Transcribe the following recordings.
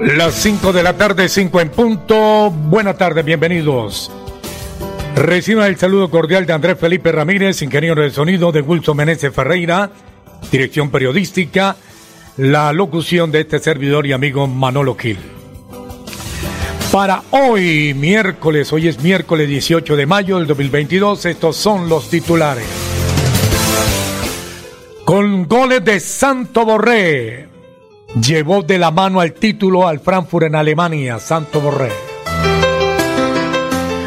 Las 5 de la tarde, 5 en punto. Buenas tardes, bienvenidos. Reciba el saludo cordial de Andrés Felipe Ramírez, ingeniero de sonido de Wilson Meneses Ferreira, dirección periodística, la locución de este servidor y amigo Manolo Gil. Para hoy, miércoles, hoy es miércoles 18 de mayo del 2022, estos son los titulares. Con goles de Santo Borré, llevó de la mano al título al Frankfurt en Alemania, Santo Borré.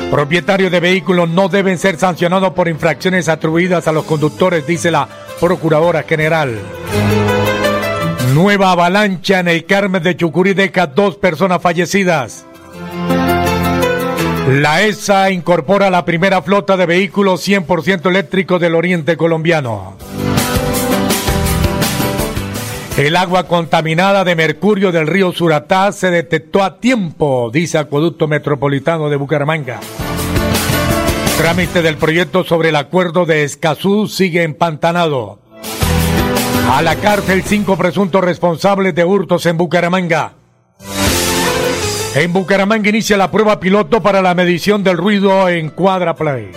Propietarios de vehículos no deben ser sancionados por infracciones atribuidas a los conductores, dice la Procuradora General. Nueva avalancha en el Carmen de Chucurí deja dos personas fallecidas. La ESA incorpora la primera flota de vehículos 100% eléctricos del oriente colombiano. El agua contaminada de mercurio del río Suratá se detectó a tiempo, dice Acueducto Metropolitano de Bucaramanga. Trámite del proyecto sobre el acuerdo de Escazú sigue empantanado. A la cárcel cinco presuntos responsables de hurtos en Bucaramanga. En Bucaramanga inicia la prueba piloto para la medición del ruido en Cuadra Play.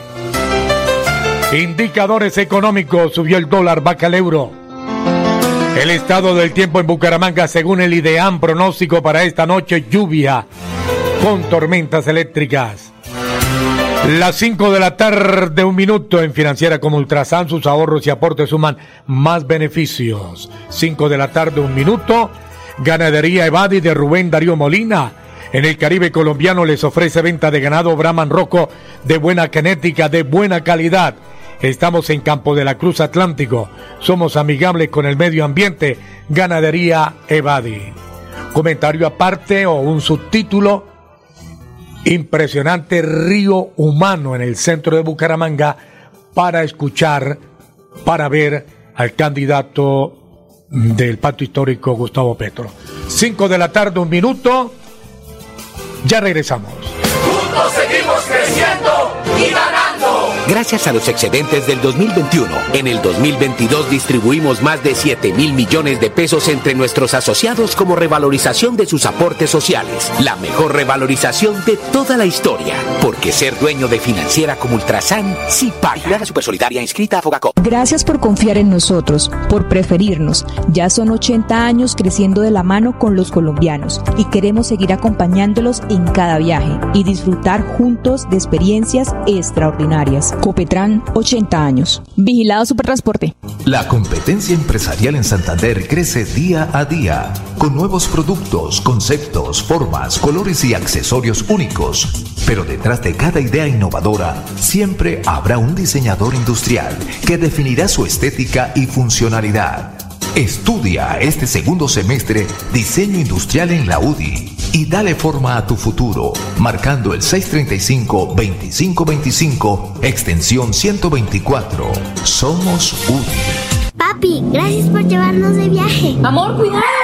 Indicadores económicos, subió el dólar, baja el euro. El estado del tiempo en Bucaramanga, según el IDEAM, pronóstico para esta noche, lluvia con tormentas eléctricas. Las 5 de la tarde, un minuto en Financiera como Ultrasan, sus ahorros y aportes suman más beneficios. 5 de la tarde, un minuto. Ganadería Evadi de Rubén Darío Molina. En el Caribe colombiano les ofrece venta de ganado Brahman Roco de buena genética, de buena calidad Estamos en Campo de la Cruz Atlántico. Somos amigables con el medio ambiente. Ganadería Evadi. Comentario aparte o un subtítulo. Impresionante río humano en el centro de Bucaramanga para escuchar, para ver al candidato del pacto histórico Gustavo Petro. Cinco de la tarde, un minuto. Ya regresamos. Gracias a los excedentes del 2021, en el 2022 distribuimos más de 7 mil millones de pesos entre nuestros asociados como revalorización de sus aportes sociales. La mejor revalorización de toda la historia. Porque ser dueño de financiera como Ultrasan sí paga. La Supersolidaria inscrita a Fogacop. Gracias por confiar en nosotros, por preferirnos. Ya son 80 años creciendo de la mano con los colombianos y queremos seguir acompañándolos en cada viaje y disfrutar juntos de experiencias extraordinarias. Copetran, 80 años. Vigilado Supertransporte. La competencia empresarial en Santander crece día a día, con nuevos productos, conceptos, formas, colores y accesorios únicos. Pero detrás de cada idea innovadora, siempre habrá un diseñador industrial que definirá su estética y funcionalidad. Estudia este segundo semestre diseño industrial en la UDI y dale forma a tu futuro, marcando el 635-2525, extensión 124. Somos UDI. Papi, gracias por llevarnos de viaje. Amor, cuidado.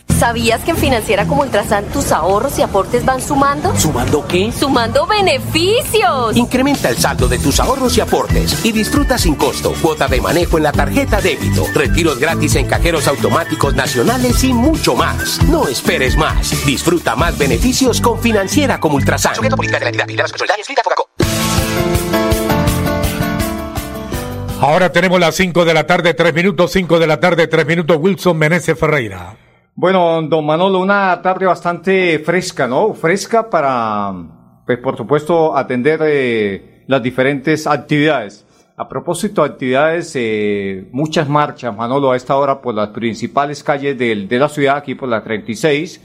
¿Sabías que en Financiera como Ultrasan tus ahorros y aportes van sumando? ¿Sumando qué? ¡Sumando beneficios! Incrementa el saldo de tus ahorros y aportes y disfruta sin costo cuota de manejo en la tarjeta débito, retiros gratis en cajeros automáticos nacionales y mucho más. No esperes más. Disfruta más beneficios con Financiera como Ultrasan. Ahora tenemos las 5 de la tarde, 3 minutos, 5 de la tarde, 3 minutos. Wilson Meneses Ferreira. Bueno, don Manolo, una tarde bastante fresca, ¿no? Fresca para, pues por supuesto, atender eh, las diferentes actividades. A propósito de actividades, eh, muchas marchas, Manolo, a esta hora por las principales calles de la ciudad, aquí por la 36,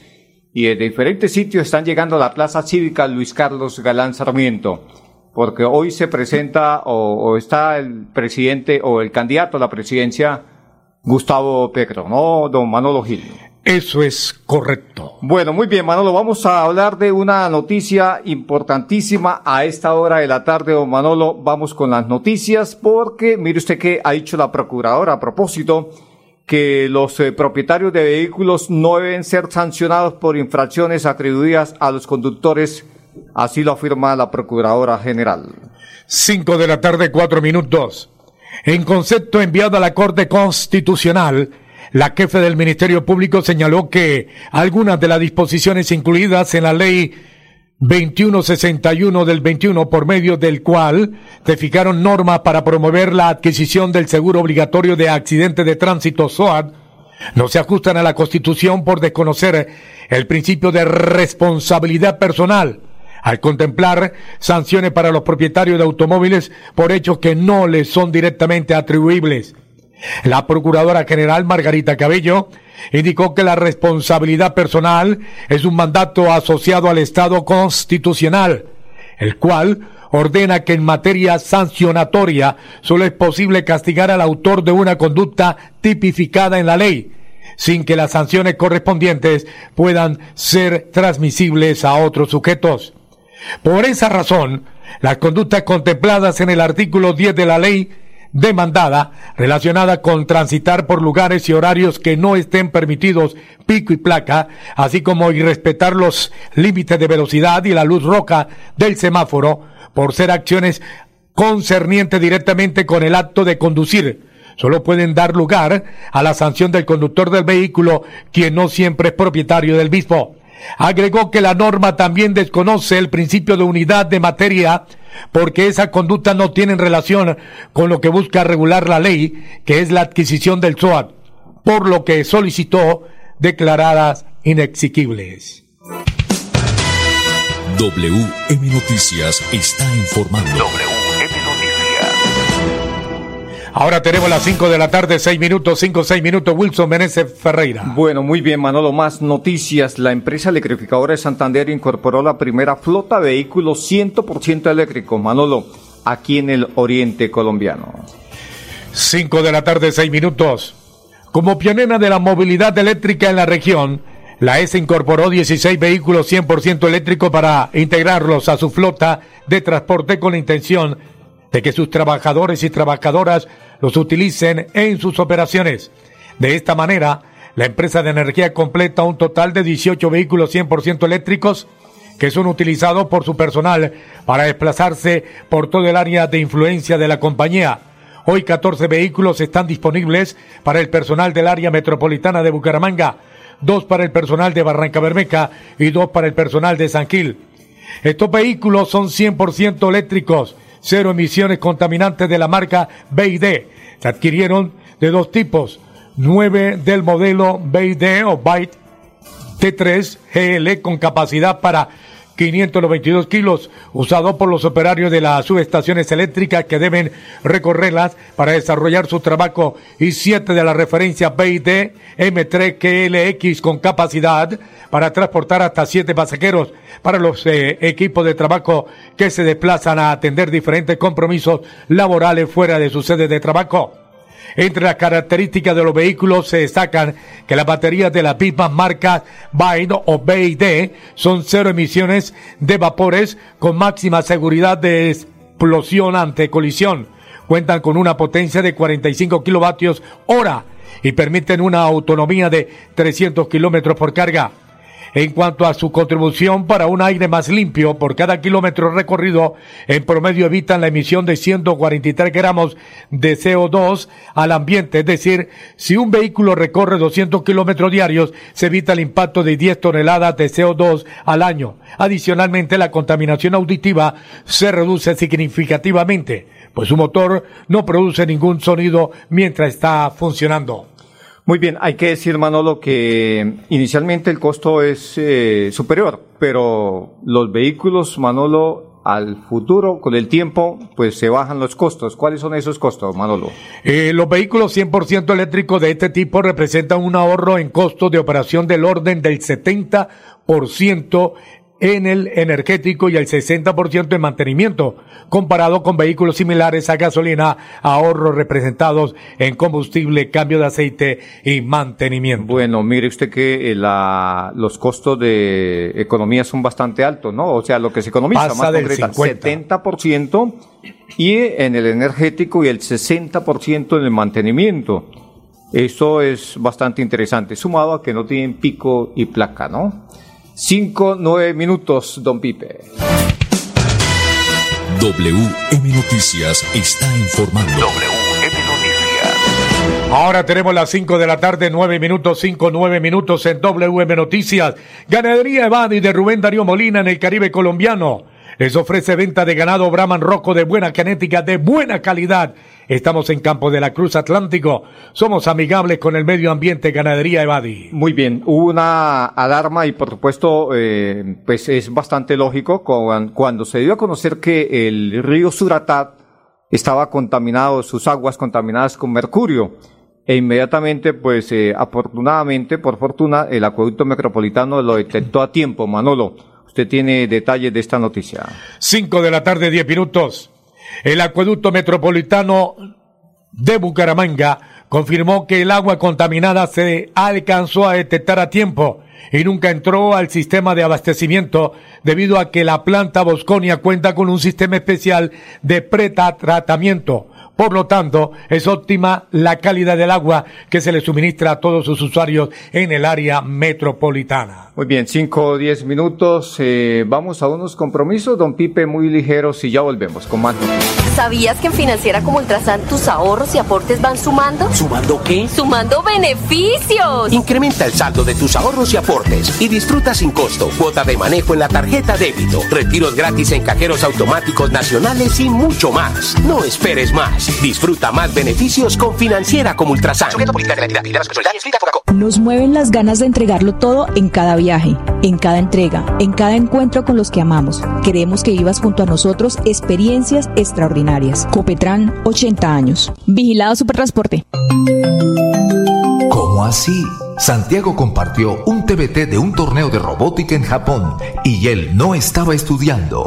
y de diferentes sitios están llegando a la Plaza Cívica Luis Carlos Galán Sarmiento, porque hoy se presenta o, o está el presidente o el candidato a la presidencia, Gustavo Petro, ¿no, don Manolo Gil? Eso es correcto. Bueno, muy bien, Manolo, vamos a hablar de una noticia importantísima a esta hora de la tarde, don Manolo. Vamos con las noticias porque mire usted que ha dicho la procuradora a propósito que los eh, propietarios de vehículos no deben ser sancionados por infracciones atribuidas a los conductores, así lo afirma la procuradora general. Cinco de la tarde, cuatro minutos. En concepto enviado a la Corte Constitucional, la jefe del Ministerio Público señaló que algunas de las disposiciones incluidas en la ley 2161 del 21 por medio del cual se fijaron normas para promover la adquisición del seguro obligatorio de accidente de tránsito SOAT no se ajustan a la Constitución por desconocer el principio de responsabilidad personal al contemplar sanciones para los propietarios de automóviles por hechos que no les son directamente atribuibles. La Procuradora General Margarita Cabello indicó que la responsabilidad personal es un mandato asociado al Estado constitucional, el cual ordena que en materia sancionatoria solo es posible castigar al autor de una conducta tipificada en la ley, sin que las sanciones correspondientes puedan ser transmisibles a otros sujetos. Por esa razón, las conductas contempladas en el artículo 10 de la ley demandada relacionada con transitar por lugares y horarios que no estén permitidos pico y placa, así como irrespetar los límites de velocidad y la luz roja del semáforo, por ser acciones concernientes directamente con el acto de conducir, solo pueden dar lugar a la sanción del conductor del vehículo, quien no siempre es propietario del mismo. Agregó que la norma también desconoce el principio de unidad de materia porque esa conducta no tiene relación con lo que busca regular la ley, que es la adquisición del SOAT, por lo que solicitó declaradas inexequibles. WM Noticias está informando. Ahora tenemos las 5 de la tarde, 6 minutos, 5, 6 minutos. Wilson Menezes Ferreira. Bueno, muy bien, Manolo. Más noticias. La empresa electrificadora de Santander incorporó la primera flota de vehículos 100% eléctricos, Manolo, aquí en el oriente colombiano. 5 de la tarde, 6 minutos. Como pionera de la movilidad eléctrica en la región, la ESA incorporó 16 vehículos 100% eléctricos para integrarlos a su flota de transporte con la intención de que sus trabajadores y trabajadoras los utilicen en sus operaciones. De esta manera, la empresa de energía completa un total de 18 vehículos 100% eléctricos que son utilizados por su personal para desplazarse por todo el área de influencia de la compañía. Hoy 14 vehículos están disponibles para el personal del área metropolitana de Bucaramanga, dos para el personal de Barranca Bermeja y dos para el personal de San Gil. Estos vehículos son 100% eléctricos, cero emisiones contaminantes de la marca BID. Se adquirieron de dos tipos, nueve del modelo BID o Byte T3 GL con capacidad para 592 kilos, usado por los operarios de las subestaciones eléctricas que deben recorrerlas para desarrollar su trabajo, y siete de la referencia BID M3 KLX con capacidad para transportar hasta siete pasajeros para los eh, equipos de trabajo que se desplazan a atender diferentes compromisos laborales fuera de su sede de trabajo. Entre las características de los vehículos se destacan que las baterías de las mismas marcas BID o BID son cero emisiones de vapores con máxima seguridad de explosión ante colisión. Cuentan con una potencia de 45 kilovatios hora y permiten una autonomía de 300 kilómetros por carga. En cuanto a su contribución para un aire más limpio por cada kilómetro recorrido, en promedio evitan la emisión de 143 gramos de CO2 al ambiente. Es decir, si un vehículo recorre 200 kilómetros diarios, se evita el impacto de 10 toneladas de CO2 al año. Adicionalmente, la contaminación auditiva se reduce significativamente, pues su motor no produce ningún sonido mientras está funcionando. Muy bien, hay que decir, Manolo, que inicialmente el costo es eh, superior, pero los vehículos, Manolo, al futuro, con el tiempo, pues se bajan los costos. ¿Cuáles son esos costos, Manolo? Eh, los vehículos 100% eléctricos de este tipo representan un ahorro en costos de operación del orden del 70% en el energético y el 60% en mantenimiento, comparado con vehículos similares a gasolina, ahorros representados en combustible, cambio de aceite y mantenimiento. Bueno, mire usted que eh, la, los costos de economía son bastante altos, ¿no? O sea, lo que se economiza Pasa más del concreta, 50. 70% y en el energético y el 60% en el mantenimiento. Esto es bastante interesante, sumado a que no tienen pico y placa, ¿no? Cinco, nueve minutos, don Pipe. WM Noticias está informando. Ahora tenemos las 5 de la tarde, 9 minutos, 5, 9 minutos en WM Noticias. Ganadería Evadi de Rubén Darío Molina en el Caribe colombiano. Les ofrece venta de ganado Brahman Rojo de buena genética, de buena calidad. Estamos en Campo de la Cruz Atlántico. Somos amigables con el medio ambiente Ganadería Evadi. Muy bien, hubo una alarma y por supuesto, eh, pues es bastante lógico cuan- cuando se dio a conocer que el río Suratat estaba contaminado, sus aguas contaminadas con mercurio. E inmediatamente, pues eh, afortunadamente, por fortuna, el acueducto metropolitano lo detectó a tiempo. Manolo, usted tiene detalles de esta noticia. 5 de la tarde, 10 minutos. El acueducto metropolitano de Bucaramanga confirmó que el agua contaminada se alcanzó a detectar a tiempo y nunca entró al sistema de abastecimiento debido a que la planta Bosconia cuenta con un sistema especial de pretratamiento. Por lo tanto, es óptima la calidad del agua que se le suministra a todos sus usuarios en el área metropolitana. Muy bien, cinco o diez minutos. eh, vamos a unos compromisos, don Pipe, muy ligeros y ya volvemos con más noticias. ¿Sabías que en Financiera como Ultrasan tus ahorros y aportes van sumando? ¿Sumando qué? ¡Sumando beneficios! Incrementa el saldo de tus ahorros y aportes y disfruta sin costo cuota de manejo en la tarjeta débito, retiros gratis en cajeros automáticos nacionales y mucho más. No esperes más. Disfruta más beneficios con Financiera como Ultrasan. Nos mueven las ganas de entregarlo todo en cada viaje, en cada entrega, en cada encuentro con los que amamos. Queremos que vivas junto a nosotros experiencias extraordinarias. Copetran, 80 años. Vigilado Supertransporte. ¿Cómo así? Santiago compartió un TBT de un torneo de robótica en Japón y él no estaba estudiando.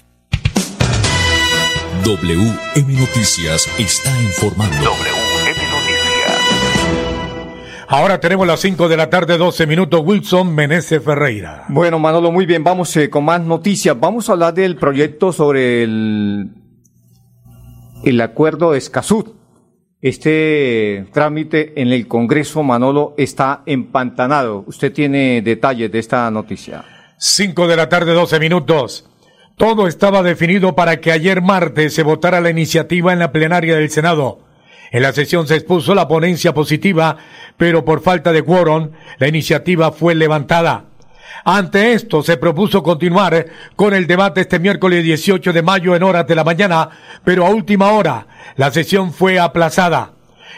WM Noticias está informando. Ahora tenemos las 5 de la tarde, 12 minutos. Wilson Meneses Ferreira. Bueno, Manolo, muy bien, vamos eh, con más noticias. Vamos a hablar del proyecto sobre el, el acuerdo de Escazú. Este trámite en el Congreso, Manolo, está empantanado. Usted tiene detalles de esta noticia. 5 de la tarde, 12 minutos. Todo estaba definido para que ayer martes se votara la iniciativa en la plenaria del Senado. En la sesión se expuso la ponencia positiva, pero por falta de quórum, la iniciativa fue levantada. Ante esto, se propuso continuar con el debate este miércoles 18 de mayo en horas de la mañana, pero a última hora, la sesión fue aplazada.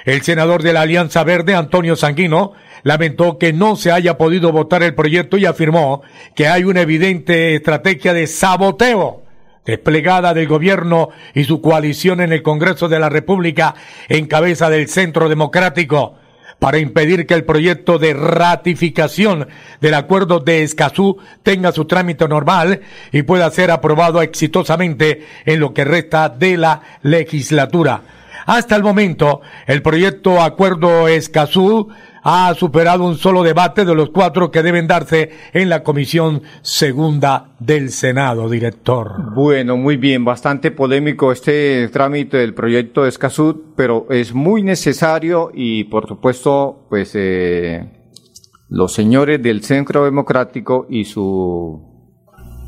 El senador de la Alianza Verde, Antonio Sanguino, lamentó que no se haya podido votar el proyecto y afirmó que hay una evidente estrategia de saboteo desplegada del gobierno y su coalición en el Congreso de la República en cabeza del Centro Democrático para impedir que el proyecto de ratificación del acuerdo de Escazú tenga su trámite normal y pueda ser aprobado exitosamente en lo que resta de la legislatura. Hasta el momento, el proyecto Acuerdo Escazú ha superado un solo debate de los cuatro que deben darse en la Comisión Segunda del Senado, director. Bueno, muy bien, bastante polémico este trámite del proyecto Escazú, pero es muy necesario y por supuesto, pues eh, los señores del Centro Democrático y su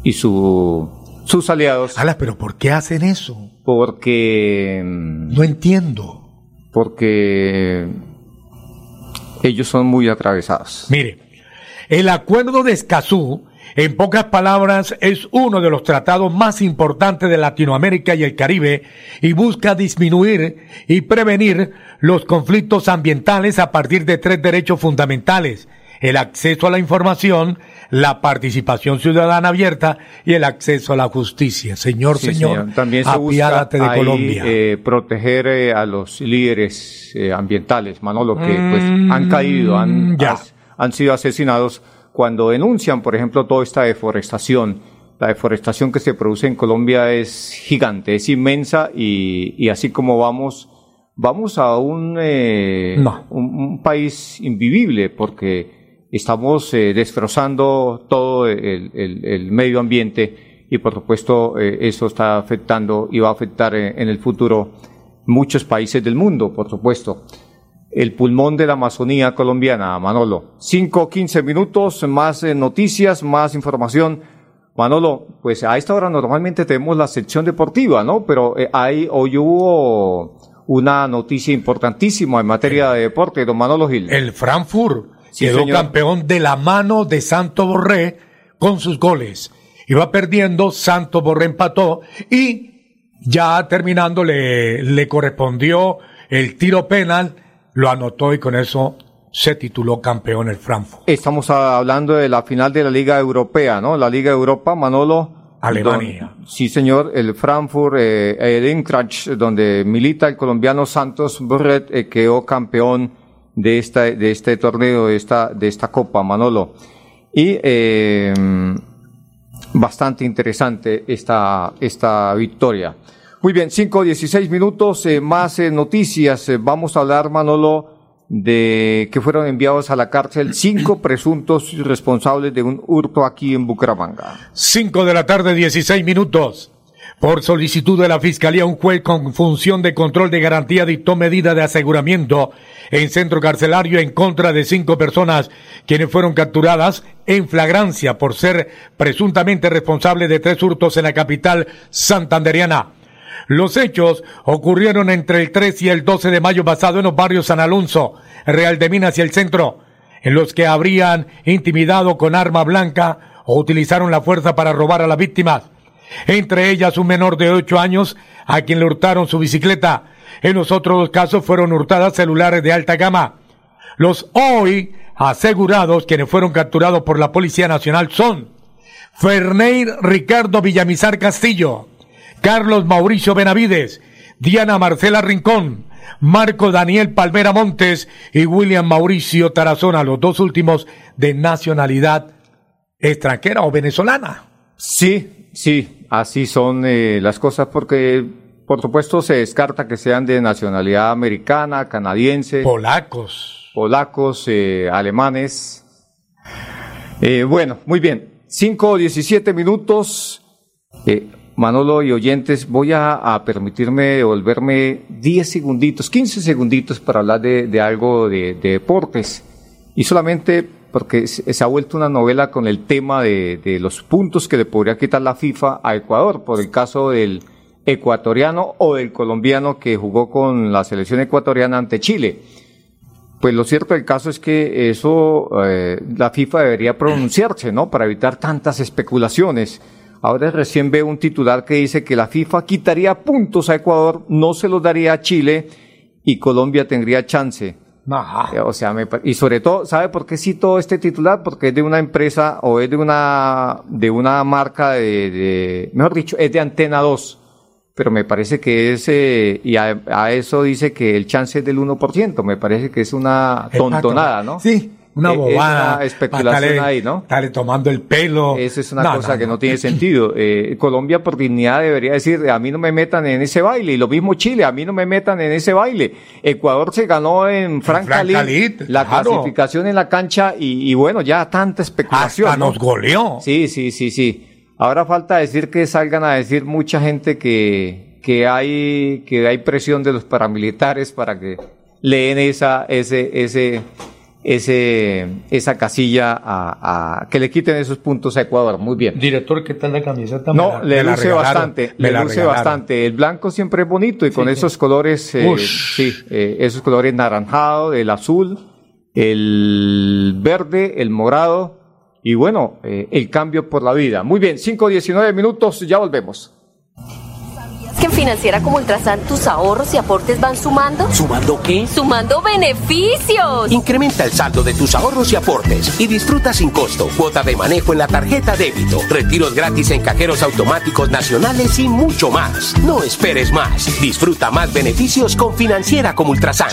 y su sus aliados. Ala, pero ¿por qué hacen eso? Porque no entiendo. Porque ellos son muy atravesados. Mire, el acuerdo de Escazú, en pocas palabras, es uno de los tratados más importantes de Latinoamérica y el Caribe y busca disminuir y prevenir los conflictos ambientales a partir de tres derechos fundamentales, el acceso a la información, la participación ciudadana abierta y el acceso a la justicia. Señor, señor, también se busca de Colombia. Eh, proteger eh, a los líderes eh, ambientales, Manolo, que pues han mm, caído, han, han sido asesinados cuando denuncian, por ejemplo, toda esta deforestación. La deforestación que se produce en Colombia es gigante, es inmensa y, y así como vamos, vamos a un, un país invivible porque estamos eh, destrozando todo el, medio ambiente y por supuesto eh, eso está afectando y va a afectar eh, en el futuro muchos países del mundo, por supuesto. El pulmón de la Amazonía colombiana, Manolo. Cinco, quince minutos, más noticias, más información. Manolo, pues a esta hora normalmente tenemos la sección deportiva, ¿no? Pero hay, hoy hubo una noticia importantísima en materia de deporte, don Manolo Gil. El Frankfurt quedó campeón de la mano de Santo Borré con sus goles. Iba perdiendo, Santo Borré empató y ya terminando le, le correspondió el tiro penal, lo anotó y con eso se tituló campeón el Frankfurt. Estamos hablando de la final de la Liga Europea, ¿no? La Liga Europa, Manolo. Alemania. sí, señor, el Frankfurt, eh, el Eintracht, donde milita el colombiano Santos Borré, eh, quedó campeón de, esta, de este torneo, de esta, de esta Copa, Manolo. Y eh, bastante interesante esta, esta victoria. Muy bien, 5, 16 minutos, eh, más eh, noticias. vamos a hablar, Manolo, de que fueron enviados a la cárcel cinco presuntos responsables de un hurto aquí en Bucaramanga. 5 de la tarde, 16 minutos. Por solicitud de la Fiscalía, un juez con función de control de garantía dictó medida de aseguramiento en centro carcelario en contra de cinco personas quienes fueron capturadas en flagrancia por ser presuntamente responsables de tres hurtos en la capital santanderiana. Los hechos ocurrieron entre el 3 y el 12 de mayo basado en los barrios San Alonso, Real de Minas y el centro, en los que habrían intimidado con arma blanca o utilizaron la fuerza para robar a las víctimas entre ellas un menor de ocho años a quien le hurtaron su bicicleta. En los otros dos casos fueron hurtadas celulares de alta gama. Los hoy asegurados quienes fueron capturados por la Policía Nacional son Ferneir Ricardo Villamizar Castillo, Carlos Mauricio Benavides, Diana Marcela Rincón, Marco Daniel Palmera Montes y William Mauricio Tarazona, los dos últimos de nacionalidad extranjera o venezolana. Sí, sí, así son eh, las cosas porque, por supuesto, se descarta que sean de nacionalidad americana, canadiense. Polacos. Polacos, eh, alemanes. Eh, bueno, muy bien. Cinco o diecisiete minutos. Manolo y oyentes, voy a, permitirme devolverme diez segunditos, quince segunditos para hablar de, algo de deportes. Y solamente porque se ha vuelto una novela con el tema de, los puntos que le podría quitar la FIFA a Ecuador, por el caso del ecuatoriano o del colombiano que jugó con la selección ecuatoriana ante Chile. Pues lo cierto del caso es que eso eh, la FIFA debería pronunciarse, ¿no? Para evitar tantas especulaciones. Ahora recién veo un titular que dice que la FIFA quitaría puntos a Ecuador, no se los daría a Chile y Colombia tendría chance. Eh, o sea, y sobre todo, ¿sabe por qué cito este titular? Porque es de una empresa o es de una, de una marca de, mejor dicho, es de Antena 2. Pero me parece que es, eh, y a, eso dice que el chance es del 1%. Me parece que es una tontonada, ¿no? Sí, una Eh, bobada. Es una especulación Estarle- ahí, ¿no? estarle tomando el pelo. Esa es una No, cosa no, que no no. tiene sentido. Eh, Colombia por dignidad debería decir, a mí no me metan en ese baile. Y lo mismo Chile, a mí no me metan en ese baile. Ecuador se ganó en Franca Francalit, la claro. clasificación en la cancha y, y bueno, ya tanta especulación. Hasta ¿no? nos goleó. Sí, sí, sí, sí. Ahora falta decir que salgan a decir mucha gente que, que hay, que hay presión de los paramilitares para que leen esa, ese, ese, ese, esa casilla a, a- que le quiten esos puntos a Ecuador. Muy bien. Director, ¿qué tal la camiseta? Me No, la- le me luce bastante, me le la luce regalaron. bastante. El blanco siempre es bonito y con Sí, esos colores, eh, sí, eh, esos colores naranjado, el azul, el verde, el morado y bueno, eh, el cambio por la vida. Muy bien, 5, 19 minutos, ya volvemos. ¿Es que en Financiera como Ultrasan tus ahorros y aportes van sumando? ¿Sumando qué? ¡Sumando beneficios! Incrementa el saldo de tus ahorros y aportes y disfruta sin costo cuota de manejo en la tarjeta débito, retiros gratis en cajeros automáticos nacionales y mucho más. No esperes más. Disfruta más beneficios con Financiera como Ultrasan.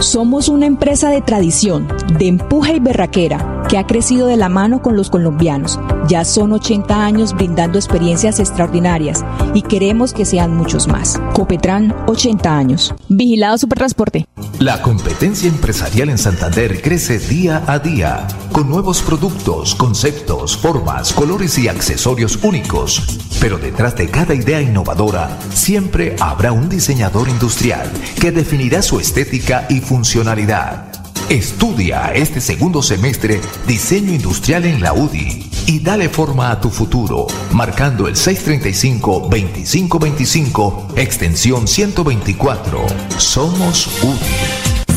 Somos una empresa de tradición, de empuje y berraquera, que ha crecido de la mano con los colombianos. Ya son 80 años brindando experiencias extraordinarias y queremos que sean muchos más. Copetran, 80 años. Vigilado Supertransporte. La competencia empresarial en Santander crece día a día, con nuevos productos, conceptos, formas, colores y accesorios únicos. Pero detrás de cada idea innovadora, siempre habrá un diseñador industrial que definirá su estética y funcionalidad. Estudia este segundo semestre diseño industrial en la UDI y dale forma a tu futuro, marcando el 635-2525, extensión 124. Somos UDI.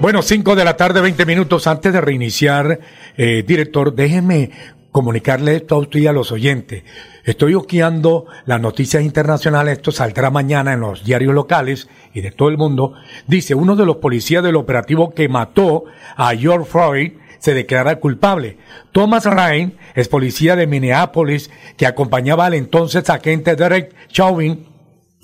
Bueno, 5 de la tarde, 20 minutos antes de reiniciar, eh, director, déjeme comunicarle esto a usted y a los oyentes. Estoy ojeando las noticias internacionales, esto saldrá mañana en los diarios locales y de todo el mundo. Dice, uno de los policías del operativo que mató a George Floyd se declara culpable. Thomas Ryan es policía de Minneapolis que acompañaba al entonces agente Derek Chauvin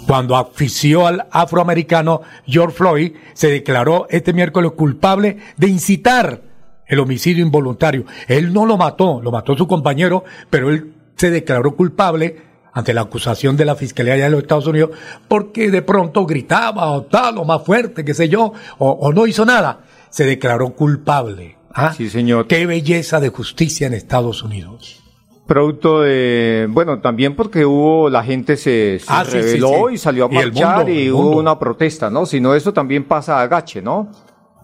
cuando afició al afroamericano George Floyd, se declaró este miércoles culpable de incitar el homicidio involuntario. Él no lo mató, lo mató su compañero, pero él se declaró culpable ante la acusación de la Fiscalía allá de los Estados Unidos porque de pronto gritaba o tal, o más fuerte, qué sé yo, o, o no hizo nada. Se declaró culpable. ¿Ah? Sí, señor. Qué belleza de justicia en Estados Unidos. Producto de, bueno, también porque hubo, la gente se, se Ah, sí, sí, rebeló sí. y salió a Y marchar mundo, y hubo una protesta, ¿no? Si no, eso también pasa a gache, ¿no?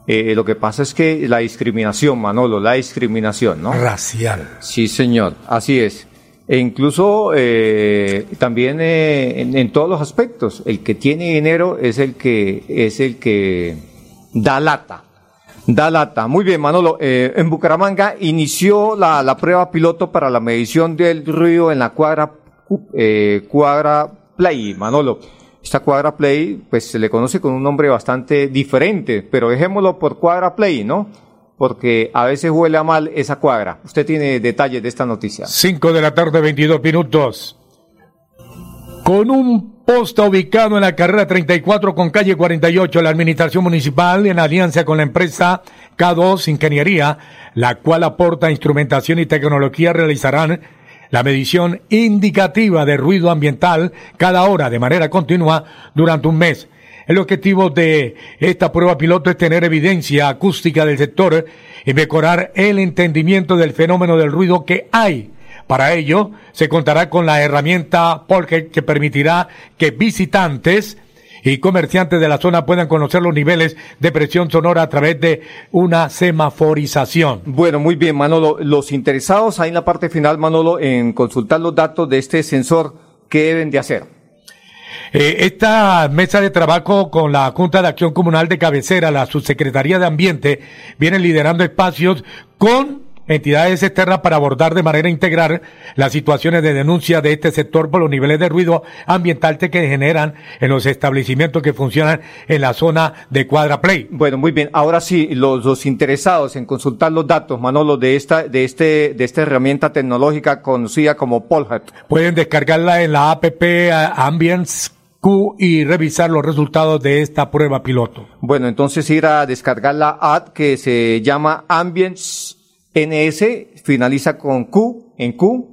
Eh, lo que pasa es que la discriminación, Manolo, la discriminación, ¿no? Racial. Sí, señor, así es. E incluso eh, también eh, en, en todos los aspectos, el que tiene dinero es el que es el que da lata. Da lata. Muy bien, Manolo. Eh, en Bucaramanga inició la, la prueba piloto para la medición del ruido en la cuadra, eh, cuadra Play, Manolo. Esta cuadra Play, pues se le conoce con un nombre bastante diferente, pero dejémoslo por cuadra Play, ¿no? Porque a veces huele a mal esa cuadra. Usted tiene detalles de esta noticia. 5 de la tarde, 22 minutos. Con un posta ubicado en la carrera 34 con calle 48, la administración municipal, en alianza con la empresa K2 Ingeniería, la cual aporta instrumentación y tecnología, realizarán la medición indicativa de ruido ambiental cada hora de manera continua durante un mes. El objetivo de esta prueba piloto es tener evidencia acústica del sector y mejorar el entendimiento del fenómeno del ruido que hay. Para ello, se contará con la herramienta Polke que permitirá que visitantes y comerciantes de la zona puedan conocer los niveles de presión sonora a través de una semaforización. Bueno, muy bien, Manolo. Los interesados ahí en la parte final, Manolo, en consultar los datos de este sensor, ¿qué deben de hacer? Eh, esta mesa de trabajo con la Junta de Acción Comunal de Cabecera, la Subsecretaría de Ambiente, viene liderando espacios con entidades externas para abordar de manera integral las situaciones de denuncia de este sector por los niveles de ruido ambiental que generan en los establecimientos que funcionan en la zona de Cuadra Play. Bueno, muy bien. Ahora sí, los, los interesados en consultar los datos, Manolo, de esta, de este, de esta herramienta tecnológica conocida como Polhat. Pueden descargarla en la app Ambience Q y revisar los resultados de esta prueba piloto. Bueno, entonces ir a descargar la app que se llama Ambience NS, finaliza con Q, en Q,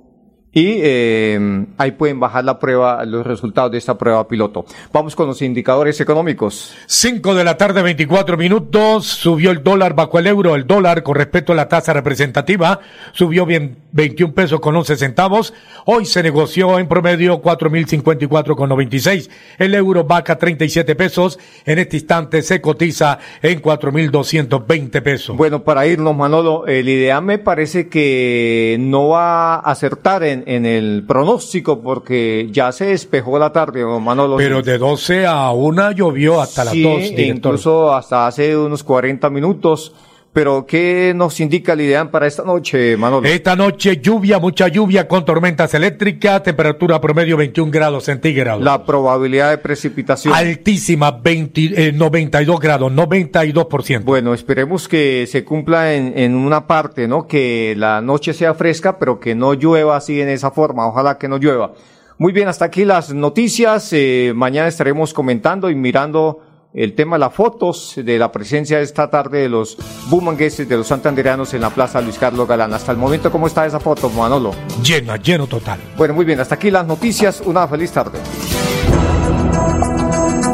y eh, ahí pueden bajar la prueba, los resultados de esta prueba piloto. Vamos con los indicadores económicos. 5 de la tarde, 24 minutos. Subió el dólar bajo el euro. El dólar, con respecto a la tasa representativa, subió bien 21 pesos con 11 centavos. Hoy se negoció en promedio 4.054 con 96. El euro vaca 37 pesos. En este instante se cotiza en 4.220 pesos. Bueno, para irnos, Manolo, el IDEA me parece que no va a acertar en en, el pronóstico porque ya se despejó la tarde, Manolo. Pero de 12 a 1 llovió hasta las 2, incluso hasta hace unos 40 minutos pero, ¿qué nos indica el ideal para esta noche, Manolo? Esta noche lluvia, mucha lluvia con tormentas eléctricas, temperatura promedio 21 grados centígrados. La probabilidad de precipitación. Altísima, 20, 92 eh, grados, 92%. Bueno, esperemos que se cumpla en, en una parte, ¿no? Que la noche sea fresca, pero que no llueva así en esa forma. Ojalá que no llueva. Muy bien, hasta aquí las noticias. Eh, mañana estaremos comentando y mirando el tema de las fotos de la presencia esta tarde de los bumangueses de los santanderianos en la Plaza Luis Carlos Galán. Hasta el momento, ¿cómo está esa foto, Manolo? Llena, lleno total. Bueno, muy bien, hasta aquí las noticias. Una feliz tarde.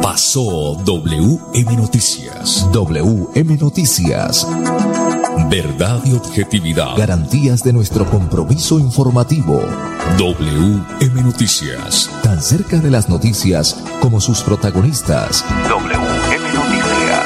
Pasó WM Noticias. WM Noticias. Verdad y objetividad. Garantías de nuestro compromiso informativo. WM Noticias. Tan cerca de las noticias como sus protagonistas. WM Noticias.